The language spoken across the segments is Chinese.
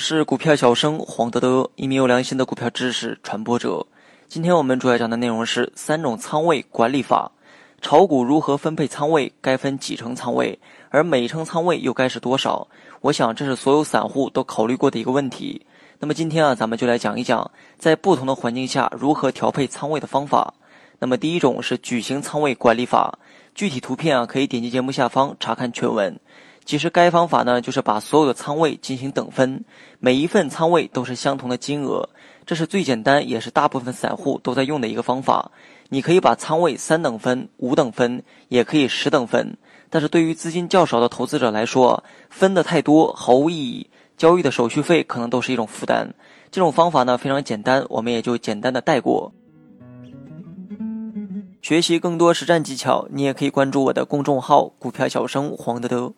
是股票小生黄德德，一名有良心的股票知识传播者。今天我们主要讲的内容是三种仓位管理法。炒股如何分配仓位？该分几成仓位？而每成仓位又该是多少？我想这是所有散户都考虑过的一个问题。那么今天啊，咱们就来讲一讲在不同的环境下如何调配仓位的方法。那么第一种是矩形仓位管理法，具体图片啊可以点击节目下方查看全文。其实该方法呢，就是把所有的仓位进行等分，每一份仓位都是相同的金额，这是最简单也是大部分散户都在用的一个方法。你可以把仓位三等分、五等分，也可以十等分。但是对于资金较少的投资者来说，分的太多毫无意义，交易的手续费可能都是一种负担。这种方法呢非常简单，我们也就简单的带过。学习更多实战技巧，你也可以关注我的公众号“股票小生黄德德”。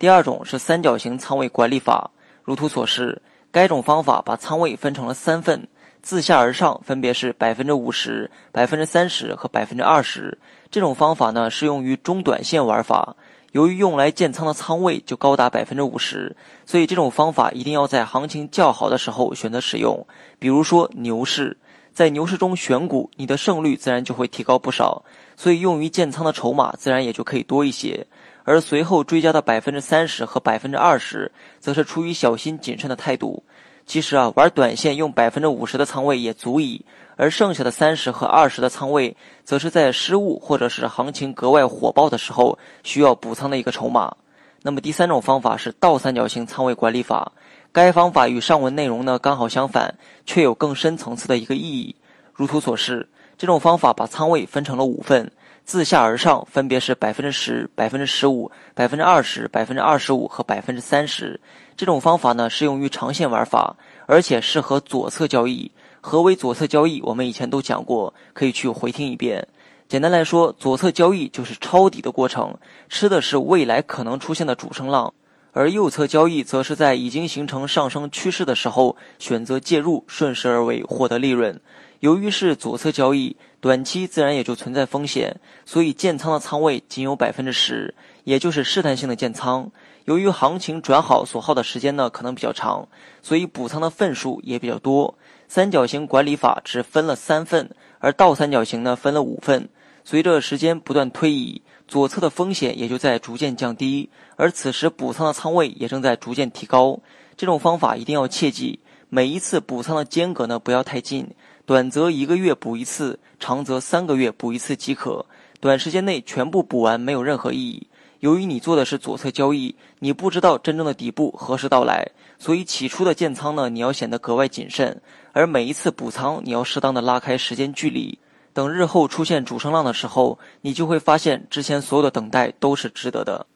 第二种是三角形仓位管理法，如图所示。该种方法把仓位分成了三份，自下而上分别是百分之五十、百分之三十和百分之二十。这种方法呢适用于中短线玩法。由于用来建仓的仓位就高达百分之五十，所以这种方法一定要在行情较好的时候选择使用，比如说牛市。在牛市中选股，你的胜率自然就会提高不少，所以用于建仓的筹码自然也就可以多一些。而随后追加的百分之三十和百分之二十，则是出于小心谨慎的态度。其实啊，玩短线用百分之五十的仓位也足以，而剩下的三十和二十的仓位，则是在失误或者是行情格外火爆的时候需要补仓的一个筹码。那么第三种方法是倒三角形仓位管理法，该方法与上文内容呢刚好相反，却有更深层次的一个意义。如图所示，这种方法把仓位分成了五份。自下而上，分别是百分之十、百分之十五、百分之二十、百分之二十五和百分之三十。这种方法呢，适用于长线玩法，而且适合左侧交易。何为左侧交易？我们以前都讲过，可以去回听一遍。简单来说，左侧交易就是抄底的过程，吃的是未来可能出现的主升浪；而右侧交易则是在已经形成上升趋势的时候，选择介入，顺势而为，获得利润。由于是左侧交易，短期自然也就存在风险，所以建仓的仓位仅有百分之十，也就是试探性的建仓。由于行情转好所耗的时间呢可能比较长，所以补仓的份数也比较多。三角形管理法只分了三份，而倒三角形呢分了五份。随着时间不断推移，左侧的风险也就在逐渐降低，而此时补仓的仓位也正在逐渐提高。这种方法一定要切记，每一次补仓的间隔呢不要太近。短则一个月补一次，长则三个月补一次即可。短时间内全部补完没有任何意义。由于你做的是左侧交易，你不知道真正的底部何时到来，所以起初的建仓呢，你要显得格外谨慎。而每一次补仓，你要适当的拉开时间距离。等日后出现主升浪的时候，你就会发现之前所有的等待都是值得的。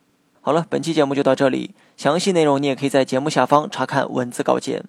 好了，本期节目就到这里，详细内容你也可以在节目下方查看文字稿件。